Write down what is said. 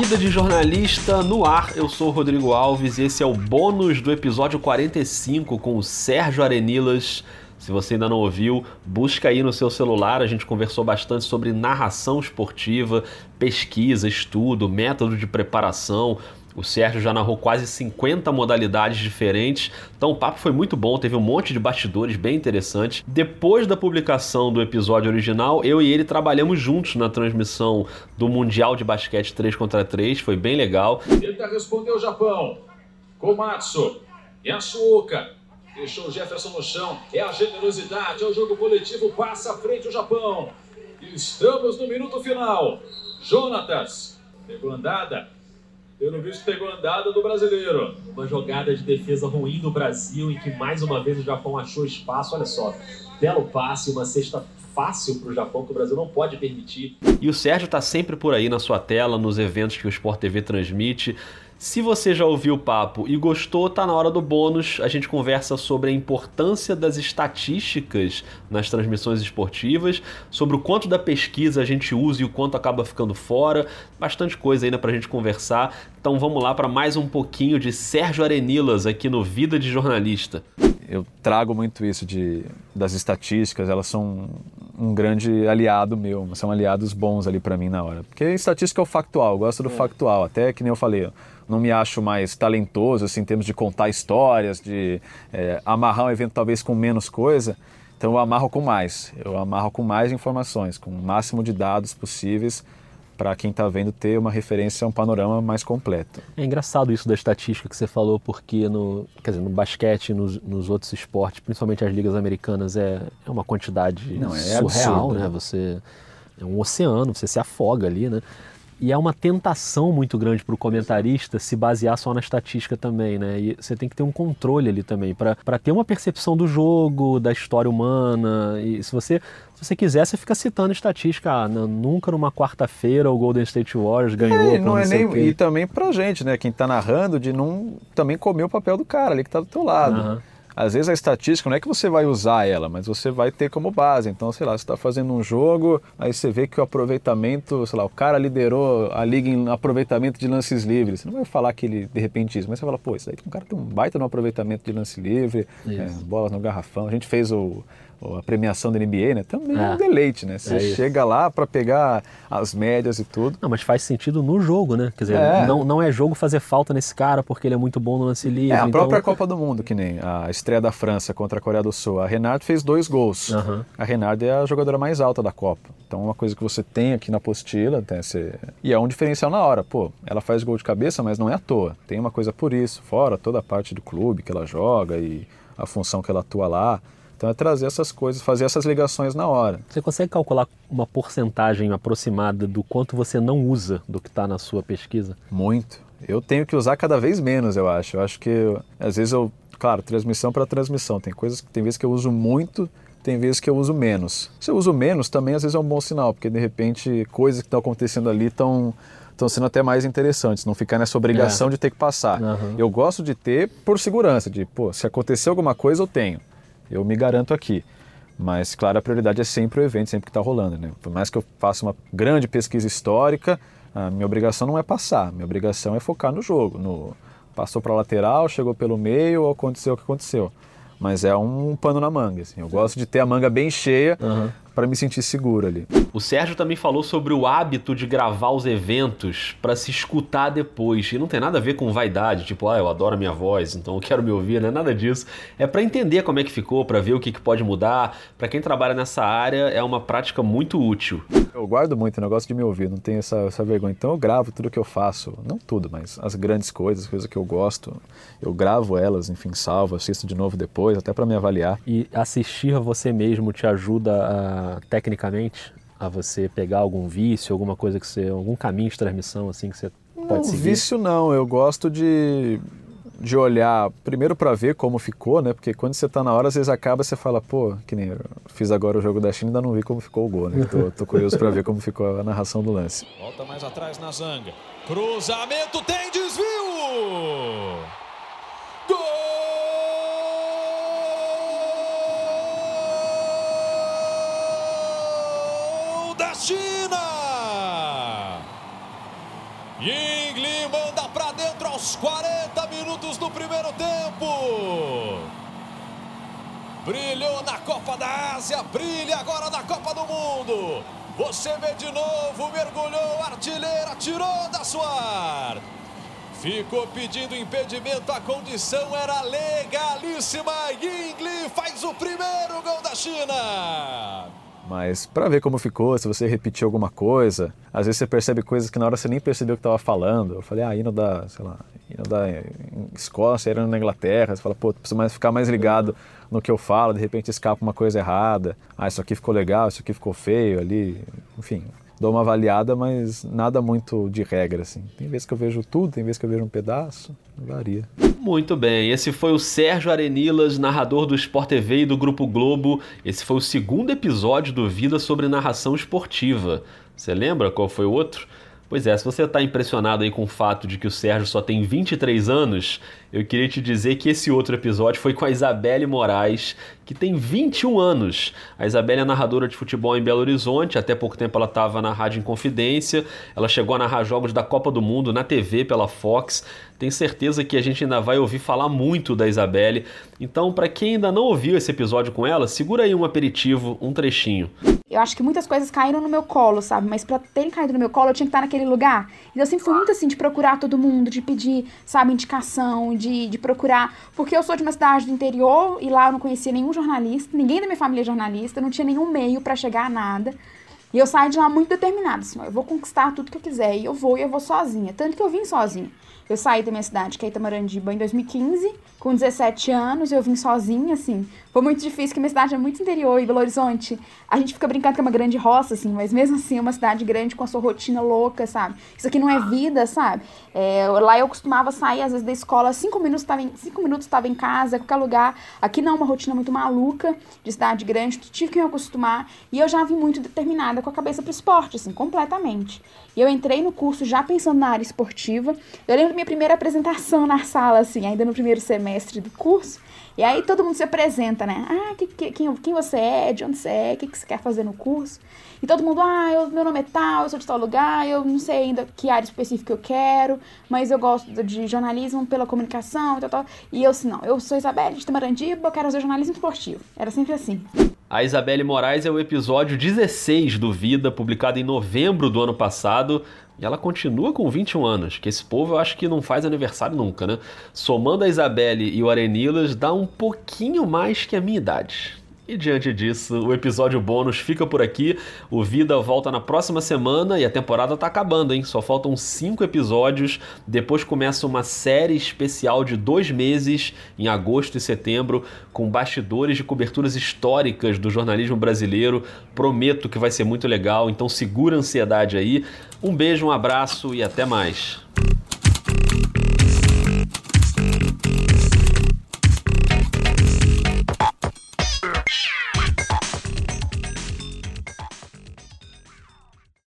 Vida de jornalista no ar. Eu sou Rodrigo Alves e esse é o bônus do episódio 45 com o Sérgio Arenilas. Se você ainda não ouviu, busca aí no seu celular. A gente conversou bastante sobre narração esportiva, pesquisa, estudo, método de preparação. O Sérgio já narrou quase 50 modalidades diferentes, então o papo foi muito bom, teve um monte de bastidores bem interessantes. Depois da publicação do episódio original, eu e ele trabalhamos juntos na transmissão do Mundial de Basquete 3 contra 3, foi bem legal. Tenta responder o Japão. Komatsu, Yasuoka, deixou o Jefferson no chão. É a generosidade, é o jogo coletivo, passa à frente o Japão. Estamos no minuto final. Jonatas, pegou andada, pelo visto pegou andada do brasileiro. Uma jogada de defesa ruim do Brasil em que mais uma vez o Japão achou espaço. Olha só, belo passe, uma cesta fácil para o Japão que o Brasil não pode permitir. E o Sérgio está sempre por aí na sua tela, nos eventos que o Sport TV transmite. Se você já ouviu o papo e gostou, tá na hora do bônus. A gente conversa sobre a importância das estatísticas nas transmissões esportivas, sobre o quanto da pesquisa a gente usa e o quanto acaba ficando fora. Bastante coisa ainda pra gente conversar. Então vamos lá para mais um pouquinho de Sérgio Arenilas aqui no Vida de Jornalista. Eu trago muito isso de, das estatísticas, elas são um grande aliado meu, são aliados bons ali para mim na hora. Porque estatística é o factual, eu gosto do é. factual, até que nem eu falei, não me acho mais talentoso assim, em termos de contar histórias, de é, amarrar um evento talvez com menos coisa. Então eu amarro com mais, eu amarro com mais informações, com o máximo de dados possíveis para quem está vendo ter uma referência, um panorama mais completo. É engraçado isso da estatística que você falou, porque no, quer dizer, no basquete, nos, nos outros esportes, principalmente as ligas americanas, é, é uma quantidade Não, é surreal, absurdo, né? Você é um oceano, você se afoga ali, né? E é uma tentação muito grande para o comentarista se basear só na estatística também, né? E você tem que ter um controle ali também, para ter uma percepção do jogo, da história humana. E se você, se você quiser, você fica citando estatística. Ah, nunca numa quarta-feira o Golden State Warriors ganhou. É, não é nem, e também pra gente, né? Quem está narrando, de não também comer o papel do cara ali que está do teu lado. Uhum às vezes a estatística não é que você vai usar ela, mas você vai ter como base. Então, sei lá, você está fazendo um jogo, aí você vê que o aproveitamento, sei lá, o cara liderou a liga em aproveitamento de lances livres. Você não vai falar que ele de repente isso, mas você fala, pô, isso daí um cara tem um baita no aproveitamento de lance livre, é, bolas no garrafão. A gente fez o a premiação da NBA, né? Também é, um deleite, né? Você é chega lá para pegar as médias e tudo. Não, mas faz sentido no jogo, né? Quer dizer, é. não, não é jogo fazer falta nesse cara porque ele é muito bom no lance livre. É, a então... própria Copa do Mundo, que nem a estreia da França contra a Coreia do Sul. A Renard fez dois gols. Uhum. A Renard é a jogadora mais alta da Copa. Então, uma coisa que você tem aqui na apostila, tem esse... e é um diferencial na hora. Pô, ela faz gol de cabeça, mas não é à toa. Tem uma coisa por isso, fora toda a parte do clube que ela joga e a função que ela atua lá. Então é trazer essas coisas, fazer essas ligações na hora. Você consegue calcular uma porcentagem aproximada do quanto você não usa do que está na sua pesquisa? Muito. Eu tenho que usar cada vez menos, eu acho. Eu acho que às vezes eu, claro, transmissão para transmissão. Tem coisas, tem vezes que eu uso muito, tem vezes que eu uso menos. Se eu uso menos, também às vezes é um bom sinal, porque de repente coisas que estão acontecendo ali estão estão sendo até mais interessantes, não ficar nessa obrigação é. de ter que passar. Uhum. Eu gosto de ter por segurança, de, pô, se acontecer alguma coisa, eu tenho eu me garanto aqui. Mas, claro, a prioridade é sempre o evento, sempre que está rolando. Né? Por mais que eu faça uma grande pesquisa histórica, a minha obrigação não é passar, minha obrigação é focar no jogo. No, passou para a lateral, chegou pelo meio, aconteceu o que aconteceu. Mas é um pano na manga. Assim. Eu gosto de ter a manga bem cheia uhum para me sentir seguro ali. O Sérgio também falou sobre o hábito de gravar os eventos para se escutar depois. E não tem nada a ver com vaidade, tipo, ah, eu adoro a minha voz, então eu quero me ouvir, não é nada disso. É para entender como é que ficou, para ver o que, que pode mudar. Para quem trabalha nessa área, é uma prática muito útil. Eu guardo muito o negócio de me ouvir, não tenho essa, essa vergonha. Então eu gravo tudo que eu faço, não tudo, mas as grandes coisas, as coisas que eu gosto, eu gravo elas, enfim, salvo, assisto de novo depois, até para me avaliar. E assistir você mesmo te ajuda a tecnicamente a você pegar algum vício, alguma coisa que você, algum caminho de transmissão assim que você pode não, seguir? Vício não, eu gosto de de olhar primeiro para ver como ficou, né? Porque quando você está na hora, às vezes acaba você fala, pô, que nem eu fiz agora o jogo da China, ainda não vi como ficou o gol, né? Tô, tô curioso para ver como ficou a narração do lance. Volta mais atrás na zanga. Cruzamento tem desvio. Yingli manda para dentro aos 40 minutos do primeiro tempo. Brilhou na Copa da Ásia, brilha agora na Copa do Mundo. Você vê de novo, mergulhou, artilheira, tirou da sua Ficou pedindo impedimento, a condição era legalíssima. Yingli faz o primeiro gol da China. Mas para ver como ficou, se você repetiu alguma coisa, às vezes você percebe coisas que na hora você nem percebeu que estava falando. Eu falei, ah, hino da, sei lá, hino da Escócia, era na Inglaterra. Você fala, pô, preciso mais, ficar mais ligado no que eu falo, de repente escapa uma coisa errada. Ah, isso aqui ficou legal, isso aqui ficou feio ali. Enfim, dou uma avaliada, mas nada muito de regra, assim. Tem vezes que eu vejo tudo, tem vezes que eu vejo um pedaço, varia. Muito bem, esse foi o Sérgio Arenilas, narrador do Sport TV e do Grupo Globo. Esse foi o segundo episódio do Vida sobre narração esportiva. Você lembra qual foi o outro? Pois é, se você está impressionado aí com o fato de que o Sérgio só tem 23 anos, eu queria te dizer que esse outro episódio foi com a Isabelle Moraes, que tem 21 anos. A Isabelle é narradora de futebol em Belo Horizonte, até pouco tempo ela estava na Rádio Inconfidência, ela chegou a narrar jogos da Copa do Mundo na TV pela Fox. Tenho certeza que a gente ainda vai ouvir falar muito da Isabelle. Então, para quem ainda não ouviu esse episódio com ela, segura aí um aperitivo, um trechinho. Eu acho que muitas coisas caíram no meu colo, sabe? Mas para terem caído no meu colo, eu tinha que estar naquele lugar. Então eu sempre fui muito assim de procurar todo mundo, de pedir, sabe, indicação, de, de procurar. Porque eu sou de uma cidade do interior e lá eu não conhecia nenhum jornalista, ninguém da minha família é jornalista, não tinha nenhum meio para chegar a nada. E eu saí de lá muito determinada, assim, eu vou conquistar tudo que eu quiser. E eu vou e eu vou sozinha. Tanto que eu vim sozinha. Eu saí da minha cidade, que é Itamarandiba, em 2015, com 17 anos, eu vim sozinha, assim. Foi muito difícil, porque minha cidade é muito interior, e Belo Horizonte, a gente fica brincando que é uma grande roça, assim, mas mesmo assim é uma cidade grande com a sua rotina louca, sabe? Isso aqui não é vida, sabe? É, lá eu costumava sair, às vezes, da escola, cinco minutos estava em, cinco minutos estava em casa, qualquer lugar. Aqui não, uma rotina muito maluca, de cidade grande, tive que me acostumar, e eu já vim muito determinada com a cabeça pro esporte, assim, completamente. E eu entrei no curso já pensando na área esportiva. Eu lembro da minha primeira apresentação na sala, assim, ainda no primeiro semestre do curso. E aí todo mundo se apresenta, né? Ah, que, que, quem, quem você é, de onde você é, o que, que você quer fazer no curso. E todo mundo, ah, eu, meu nome é tal, eu sou de tal lugar, eu não sei ainda que área específica eu quero, mas eu gosto de jornalismo pela comunicação e tal, tal. E eu, assim, não, eu sou Isabelle de Tamarandiba, eu quero fazer jornalismo esportivo. Era sempre assim. A Isabelle Moraes é o episódio 16 do Vida, publicado em novembro do ano passado. E ela continua com 21 anos, que esse povo eu acho que não faz aniversário nunca, né? Somando a Isabelle e o Arenilas, dá um pouquinho mais que a minha idade. E diante disso, o episódio bônus fica por aqui. O Vida volta na próxima semana e a temporada tá acabando, hein? Só faltam cinco episódios. Depois começa uma série especial de dois meses, em agosto e setembro, com bastidores de coberturas históricas do jornalismo brasileiro. Prometo que vai ser muito legal, então segura a ansiedade aí. Um beijo, um abraço e até mais.